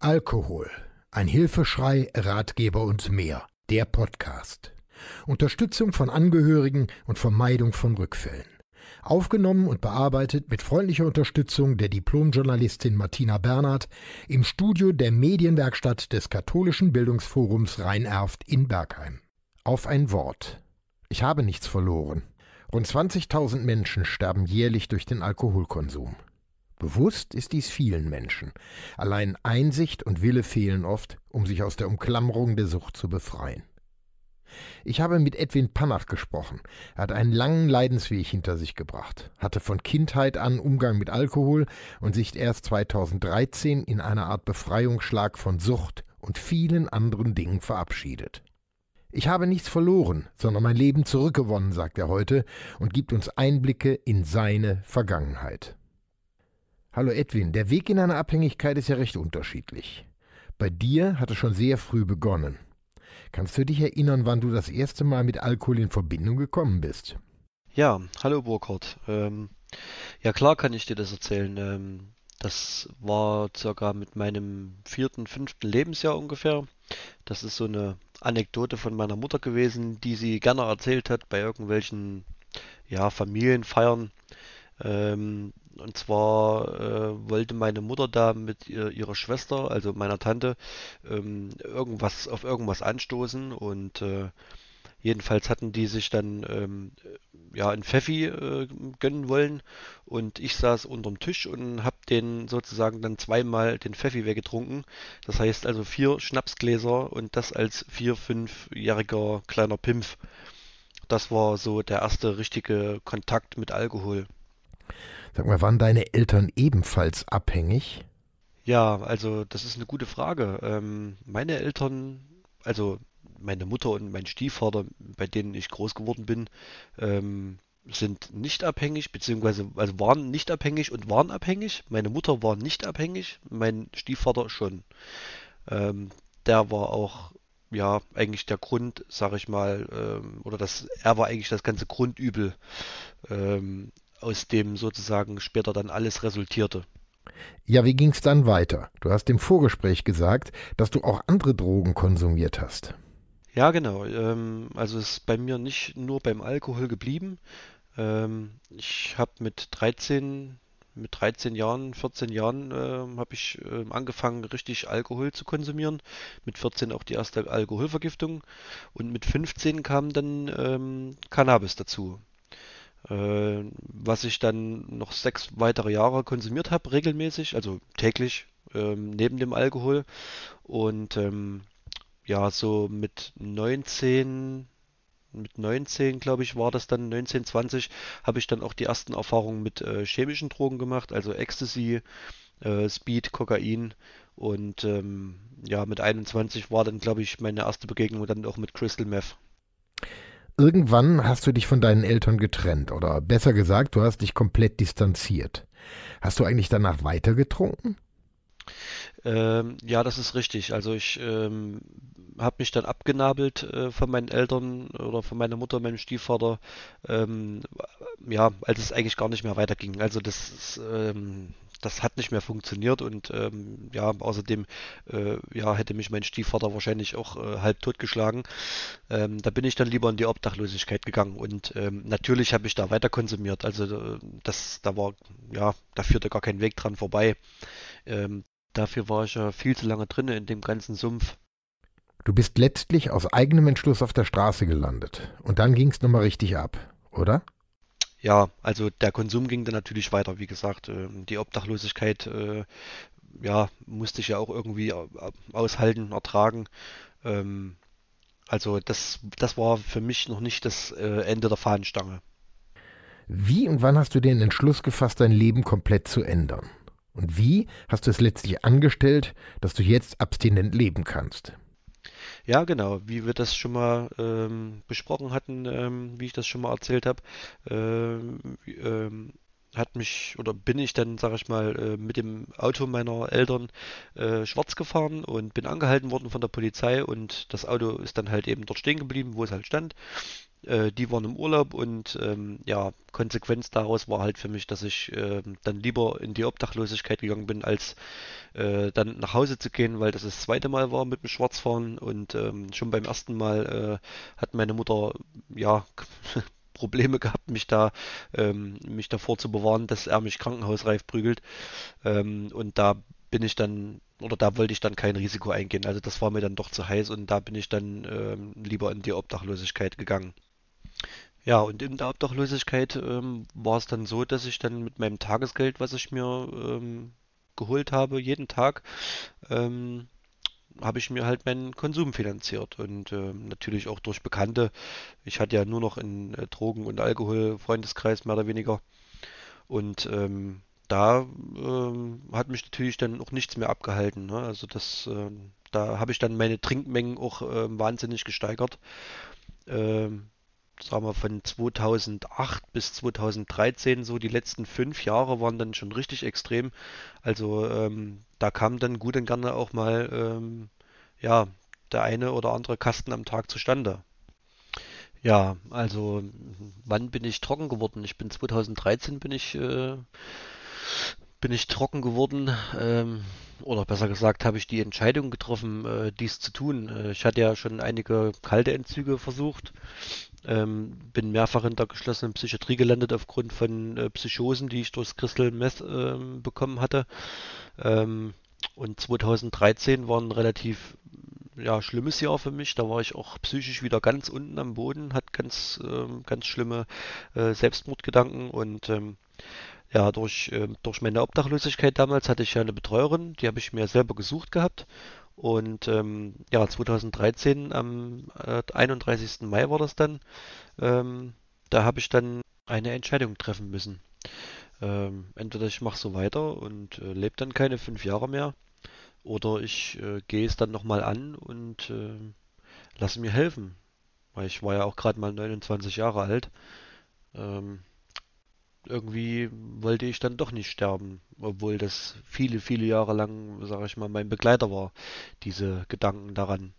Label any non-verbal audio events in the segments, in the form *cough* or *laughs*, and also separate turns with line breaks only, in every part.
Alkohol. Ein Hilfeschrei, Ratgeber und mehr. Der Podcast. Unterstützung von Angehörigen und Vermeidung von Rückfällen. Aufgenommen und bearbeitet mit freundlicher Unterstützung der Diplomjournalistin Martina Bernhard im Studio der Medienwerkstatt des Katholischen Bildungsforums Rhein-Erft in Bergheim. Auf ein Wort. Ich habe nichts verloren. Rund 20.000 Menschen sterben jährlich durch den Alkoholkonsum. Bewusst ist dies vielen Menschen. Allein Einsicht und Wille fehlen oft, um sich aus der Umklammerung der Sucht zu befreien. Ich habe mit Edwin Pannach gesprochen. Er hat einen langen Leidensweg hinter sich gebracht, hatte von Kindheit an Umgang mit Alkohol und sich erst 2013 in einer Art Befreiungsschlag von Sucht und vielen anderen Dingen verabschiedet. Ich habe nichts verloren, sondern mein Leben zurückgewonnen, sagt er heute und gibt uns Einblicke in seine Vergangenheit. Hallo Edwin, der Weg in eine Abhängigkeit ist ja recht unterschiedlich. Bei dir hat es schon sehr früh begonnen. Kannst du dich erinnern, wann du das erste Mal mit Alkohol in Verbindung gekommen bist?
Ja, hallo Burkhard. Ähm, ja klar kann ich dir das erzählen. Ähm, das war circa mit meinem vierten, fünften Lebensjahr ungefähr. Das ist so eine Anekdote von meiner Mutter gewesen, die sie gerne erzählt hat bei irgendwelchen ja, Familienfeiern. Ähm, und zwar äh, wollte meine Mutter da mit ihr, ihrer Schwester, also meiner Tante, ähm, irgendwas auf irgendwas anstoßen und äh, jedenfalls hatten die sich dann ähm, ja ein Pfeffi äh, gönnen wollen und ich saß unterm Tisch und habe den sozusagen dann zweimal den Pfeffi weggetrunken. Das heißt also vier Schnapsgläser und das als vier, fünfjähriger kleiner Pimpf. Das war so der erste richtige Kontakt mit Alkohol.
Sag mal, waren deine Eltern ebenfalls abhängig?
Ja, also das ist eine gute Frage. Ähm, meine Eltern, also meine Mutter und mein Stiefvater, bei denen ich groß geworden bin, ähm, sind nicht abhängig, beziehungsweise also waren nicht abhängig und waren abhängig. Meine Mutter war nicht abhängig, mein Stiefvater schon. Ähm, der war auch ja eigentlich der Grund, sag ich mal, ähm, oder das, er war eigentlich das ganze Grundübel ähm, aus dem sozusagen später dann alles resultierte.
Ja, wie ging es dann weiter? Du hast im Vorgespräch gesagt, dass du auch andere Drogen konsumiert hast.
Ja, genau. Ähm, also es ist bei mir nicht nur beim Alkohol geblieben. Ähm, ich habe mit 13, mit 13 Jahren, 14 Jahren äh, habe ich äh, angefangen, richtig Alkohol zu konsumieren. Mit 14 auch die erste Alkoholvergiftung. Und mit 15 kam dann ähm, Cannabis dazu. Äh, was ich dann noch sechs weitere Jahre konsumiert habe, regelmäßig, also täglich, ähm, neben dem Alkohol. Und ähm, ja, so mit 19, mit 19, glaube ich, war das dann, 19, 20, habe ich dann auch die ersten Erfahrungen mit äh, chemischen Drogen gemacht, also Ecstasy, äh, Speed, Kokain. Und ähm, ja, mit 21 war dann, glaube ich, meine erste Begegnung dann auch mit Crystal Meth.
Irgendwann hast du dich von deinen Eltern getrennt oder besser gesagt, du hast dich komplett distanziert. Hast du eigentlich danach weiter getrunken?
Ähm, ja, das ist richtig. Also ich ähm, habe mich dann abgenabelt äh, von meinen Eltern oder von meiner Mutter, meinem Stiefvater, ähm, ja, als es eigentlich gar nicht mehr weiterging. Also das ist, ähm, das hat nicht mehr funktioniert und ähm, ja, außerdem äh, ja, hätte mich mein Stiefvater wahrscheinlich auch äh, halb tot geschlagen. Ähm, da bin ich dann lieber in die Obdachlosigkeit gegangen und ähm, natürlich habe ich da weiter konsumiert. Also äh, das, da war, ja, da führte gar kein Weg dran vorbei. Ähm, dafür war ich ja viel zu lange drin in dem ganzen Sumpf.
Du bist letztlich aus eigenem Entschluss auf der Straße gelandet und dann ging es nochmal richtig ab, oder?
Ja, also der Konsum ging dann natürlich weiter, wie gesagt. Ähm, die Obdachlosigkeit, äh, ja, musste ich ja auch irgendwie äh, aushalten, ertragen. Ähm, also das, das war für mich noch nicht das äh, Ende der Fahnenstange.
Wie und wann hast du den Entschluss gefasst, dein Leben komplett zu ändern? Und wie hast du es letztlich angestellt, dass du jetzt abstinent leben kannst?
Ja, genau, wie wir das schon mal ähm, besprochen hatten, ähm, wie ich das schon mal erzählt habe, ähm, ähm, hat mich oder bin ich dann, sag ich mal, äh, mit dem Auto meiner Eltern äh, schwarz gefahren und bin angehalten worden von der Polizei und das Auto ist dann halt eben dort stehen geblieben, wo es halt stand. Äh, die waren im Urlaub und ähm, ja, Konsequenz daraus war halt für mich, dass ich äh, dann lieber in die Obdachlosigkeit gegangen bin, als äh, dann nach Hause zu gehen, weil das das zweite Mal war mit dem Schwarzfahren und ähm, schon beim ersten Mal äh, hat meine Mutter ja *laughs* Probleme gehabt, mich da ähm, mich davor zu bewahren, dass er mich krankenhausreif prügelt ähm, und da bin ich dann oder da wollte ich dann kein Risiko eingehen. Also das war mir dann doch zu heiß und da bin ich dann ähm, lieber in die Obdachlosigkeit gegangen. Ja, und in der Obdachlosigkeit ähm, war es dann so, dass ich dann mit meinem Tagesgeld, was ich mir ähm, geholt habe, jeden Tag, ähm, habe ich mir halt meinen Konsum finanziert und ähm, natürlich auch durch Bekannte. Ich hatte ja nur noch einen äh, Drogen- und Alkohol-Freundeskreis mehr oder weniger und ähm, da ähm, hat mich natürlich dann auch nichts mehr abgehalten. Ne? Also das, ähm, da habe ich dann meine Trinkmengen auch ähm, wahnsinnig gesteigert. Ähm, sagen wir von 2008 bis 2013, so die letzten fünf Jahre waren dann schon richtig extrem. Also ähm, da kam dann gut und gerne auch mal ähm, ja der eine oder andere Kasten am Tag zustande. Ja, also wann bin ich trocken geworden? Ich bin 2013 bin ich äh, bin ich trocken geworden, ähm, oder besser gesagt habe ich die Entscheidung getroffen, äh, dies zu tun. Äh, ich hatte ja schon einige kalte Entzüge versucht, ähm, bin mehrfach in der geschlossenen Psychiatrie gelandet aufgrund von äh, Psychosen, die ich durchs Crystal Meth ähm, bekommen hatte. Ähm, und 2013 war ein relativ ja, schlimmes Jahr für mich. Da war ich auch psychisch wieder ganz unten am Boden, hat ganz, ähm, ganz schlimme äh, Selbstmordgedanken und ähm, ja, durch, äh, durch meine Obdachlosigkeit damals hatte ich ja eine Betreuerin, die habe ich mir selber gesucht gehabt. Und ähm, ja, 2013, am äh, 31. Mai war das dann, ähm, da habe ich dann eine Entscheidung treffen müssen. Ähm, entweder ich mache so weiter und äh, lebe dann keine fünf Jahre mehr, oder ich äh, gehe es dann nochmal an und äh, lasse mir helfen. Weil ich war ja auch gerade mal 29 Jahre alt. Ähm, irgendwie wollte ich dann doch nicht sterben, obwohl das viele, viele Jahre lang, sage ich mal, mein Begleiter war, diese Gedanken daran.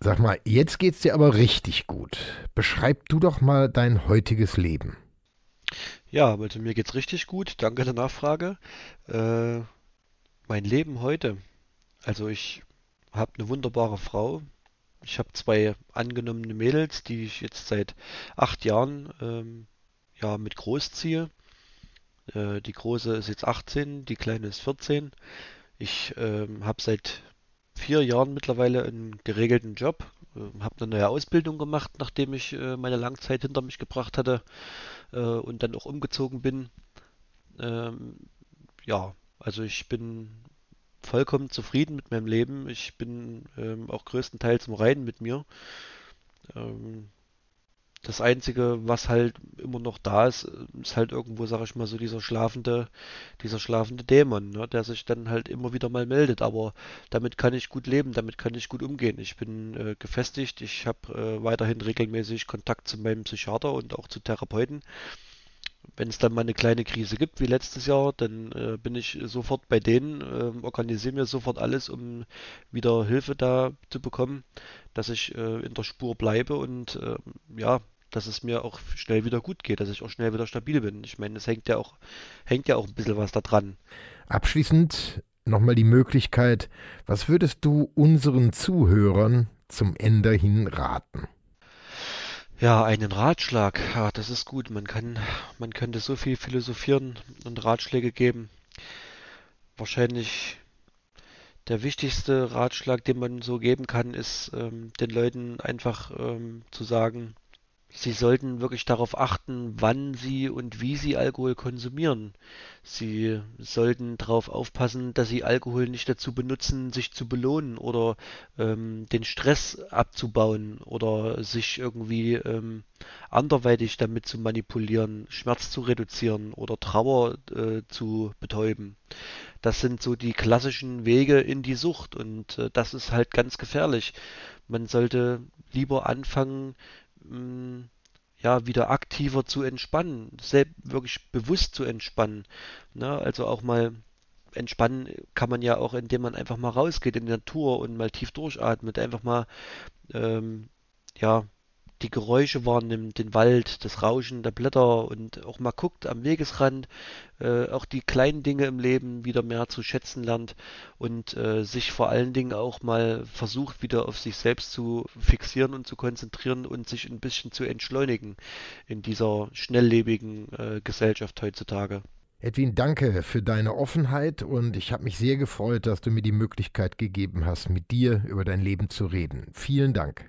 Sag mal, jetzt geht's dir aber richtig gut. Beschreib du doch mal dein heutiges Leben.
Ja, also mir geht's richtig gut. Danke der Nachfrage. Äh, mein Leben heute. Also ich habe eine wunderbare Frau. Ich habe zwei angenommene Mädels, die ich jetzt seit acht Jahren ähm, ja, mit großziehe. Äh, die große ist jetzt 18, die kleine ist 14. Ich ähm, habe seit vier Jahren mittlerweile einen geregelten Job, äh, habe eine neue Ausbildung gemacht, nachdem ich äh, meine Langzeit hinter mich gebracht hatte äh, und dann auch umgezogen bin. Ähm, ja, also ich bin vollkommen zufrieden mit meinem Leben. Ich bin ähm, auch größtenteils im Reinen mit mir. Ähm, das Einzige, was halt immer noch da ist, ist halt irgendwo, sag ich mal, so dieser schlafende, dieser schlafende Dämon, ne, der sich dann halt immer wieder mal meldet. Aber damit kann ich gut leben, damit kann ich gut umgehen. Ich bin äh, gefestigt, ich habe äh, weiterhin regelmäßig Kontakt zu meinem Psychiater und auch zu Therapeuten. Wenn es dann mal eine kleine Krise gibt, wie letztes Jahr, dann äh, bin ich sofort bei denen, äh, organisiere mir sofort alles, um wieder Hilfe da zu bekommen, dass ich äh, in der Spur bleibe und äh, ja, dass es mir auch schnell wieder gut geht, dass ich auch schnell wieder stabil bin. Ich meine, es hängt ja auch, hängt ja auch ein bisschen was da dran.
Abschließend nochmal die Möglichkeit, was würdest du unseren Zuhörern zum Ende hin raten?
Ja, einen Ratschlag. Ja, das ist gut. Man kann, man könnte so viel philosophieren und Ratschläge geben. Wahrscheinlich der wichtigste Ratschlag, den man so geben kann, ist ähm, den Leuten einfach ähm, zu sagen, Sie sollten wirklich darauf achten, wann Sie und wie Sie Alkohol konsumieren. Sie sollten darauf aufpassen, dass Sie Alkohol nicht dazu benutzen, sich zu belohnen oder ähm, den Stress abzubauen oder sich irgendwie ähm, anderweitig damit zu manipulieren, Schmerz zu reduzieren oder Trauer äh, zu betäuben. Das sind so die klassischen Wege in die Sucht und äh, das ist halt ganz gefährlich. Man sollte lieber anfangen, ja, wieder aktiver zu entspannen, selbst wirklich bewusst zu entspannen. Ne? Also auch mal entspannen kann man ja auch, indem man einfach mal rausgeht in die Natur und mal tief durchatmet, einfach mal ähm, ja die Geräusche wahrnimmt, den Wald, das Rauschen der Blätter und auch mal guckt am Wegesrand, äh, auch die kleinen Dinge im Leben wieder mehr zu schätzen lernt und äh, sich vor allen Dingen auch mal versucht, wieder auf sich selbst zu fixieren und zu konzentrieren und sich ein bisschen zu entschleunigen in dieser schnelllebigen äh, Gesellschaft heutzutage.
Edwin, danke für deine Offenheit und ich habe mich sehr gefreut, dass du mir die Möglichkeit gegeben hast, mit dir über dein Leben zu reden. Vielen Dank.